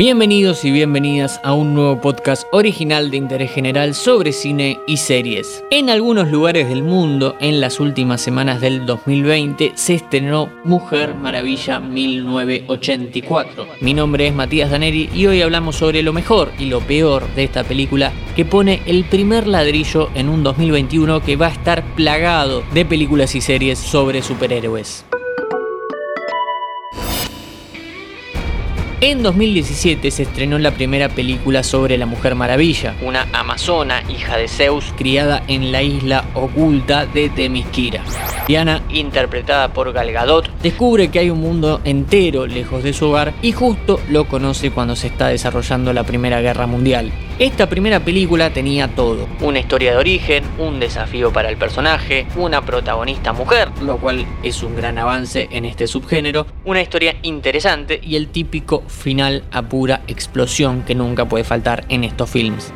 Bienvenidos y bienvenidas a un nuevo podcast original de interés general sobre cine y series. En algunos lugares del mundo, en las últimas semanas del 2020, se estrenó Mujer Maravilla 1984. Mi nombre es Matías Daneri y hoy hablamos sobre lo mejor y lo peor de esta película que pone el primer ladrillo en un 2021 que va a estar plagado de películas y series sobre superhéroes. En 2017 se estrenó la primera película sobre la Mujer Maravilla, una amazona, hija de Zeus, criada en la isla oculta de Temisquira. Diana, interpretada por Gal Gadot, descubre que hay un mundo entero lejos de su hogar y justo lo conoce cuando se está desarrollando la Primera Guerra Mundial. Esta primera película tenía todo, una historia de origen, un desafío para el personaje, una protagonista mujer, lo cual es un gran avance en este subgénero, una historia interesante y el típico final a pura explosión que nunca puede faltar en estos films.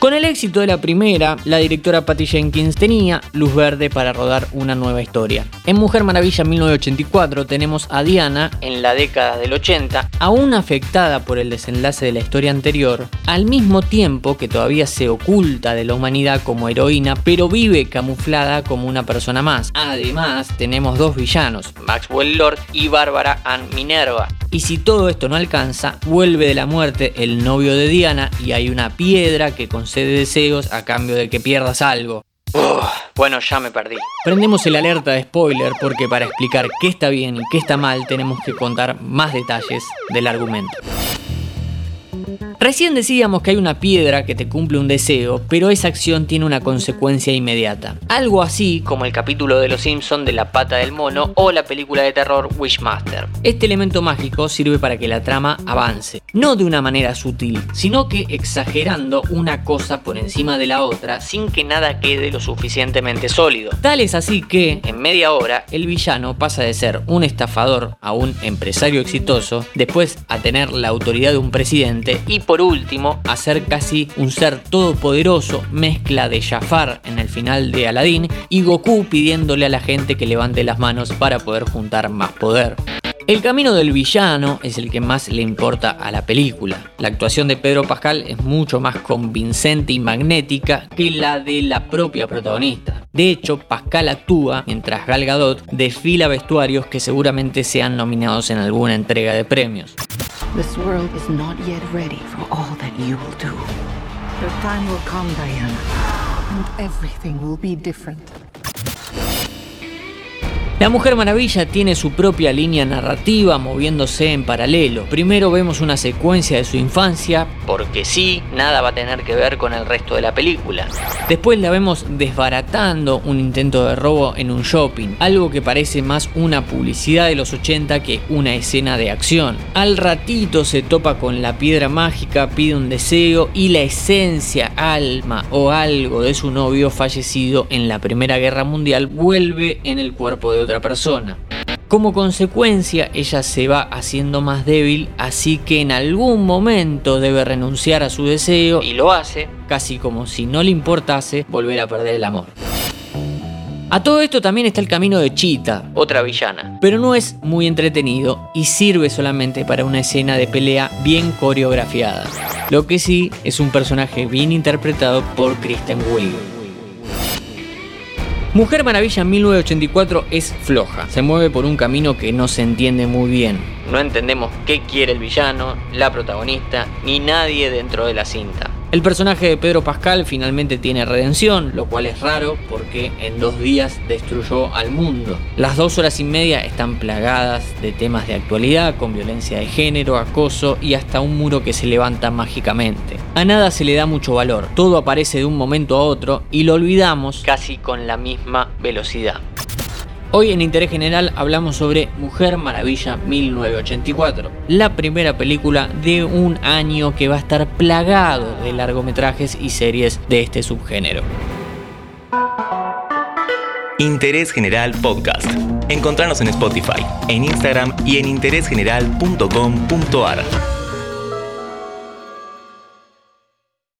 Con el éxito de la primera, la directora Patty Jenkins tenía luz verde para rodar una nueva historia. En Mujer Maravilla 1984 tenemos a Diana, en la década del 80, aún afectada por el desenlace de la historia anterior, al mismo tiempo que todavía se oculta de la humanidad como heroína, pero vive camuflada como una persona más. Además, tenemos dos villanos, Maxwell Lord y Bárbara Ann Minerva, y si todo esto no alcanza, vuelve de la muerte el novio de Diana y hay una piedra que concede deseos a cambio de que pierdas algo. bueno, ya me perdí. Prendemos el alerta de spoiler porque para explicar qué está bien y qué está mal tenemos que contar más detalles del argumento. Recién decíamos que hay una piedra que te cumple un deseo, pero esa acción tiene una consecuencia inmediata. Algo así como el capítulo de Los Simpson de la pata del mono o la película de terror Wishmaster. Este elemento mágico sirve para que la trama avance, no de una manera sutil, sino que exagerando una cosa por encima de la otra sin que nada quede lo suficientemente sólido. Tal es así que, en media hora, el villano pasa de ser un estafador a un empresario exitoso, después a tener la autoridad de un presidente y por último, a ser casi un ser todopoderoso, mezcla de Jafar en el final de Aladdin y Goku pidiéndole a la gente que levante las manos para poder juntar más poder. El camino del villano es el que más le importa a la película. La actuación de Pedro Pascal es mucho más convincente y magnética que la de la propia protagonista. De hecho, Pascal actúa mientras Gal Gadot desfila vestuarios que seguramente sean nominados en alguna entrega de premios. This world is not yet ready for all that you will do. Your time will come, Diana, and everything will be different. La Mujer Maravilla tiene su propia línea narrativa moviéndose en paralelo. Primero vemos una secuencia de su infancia, porque sí, nada va a tener que ver con el resto de la película. Después la vemos desbaratando un intento de robo en un shopping, algo que parece más una publicidad de los 80 que una escena de acción. Al ratito se topa con la piedra mágica, pide un deseo y la esencia, alma o algo de su novio fallecido en la Primera Guerra Mundial vuelve en el cuerpo de persona. Como consecuencia, ella se va haciendo más débil, así que en algún momento debe renunciar a su deseo y lo hace, casi como si no le importase volver a perder el amor. A todo esto también está el camino de Chita, otra villana, pero no es muy entretenido y sirve solamente para una escena de pelea bien coreografiada. Lo que sí es un personaje bien interpretado por Kristen Wiig. Mujer Maravilla en 1984 es floja, se mueve por un camino que no se entiende muy bien. No entendemos qué quiere el villano, la protagonista, ni nadie dentro de la cinta. El personaje de Pedro Pascal finalmente tiene redención, lo cual es raro porque en dos días destruyó al mundo. Las dos horas y media están plagadas de temas de actualidad, con violencia de género, acoso y hasta un muro que se levanta mágicamente. A nada se le da mucho valor, todo aparece de un momento a otro y lo olvidamos casi con la misma velocidad. Hoy en Interés General hablamos sobre Mujer Maravilla 1984, la primera película de un año que va a estar plagado de largometrajes y series de este subgénero. Interés General Podcast. Encontrarnos en Spotify, en Instagram y en interésgeneral.com.ar.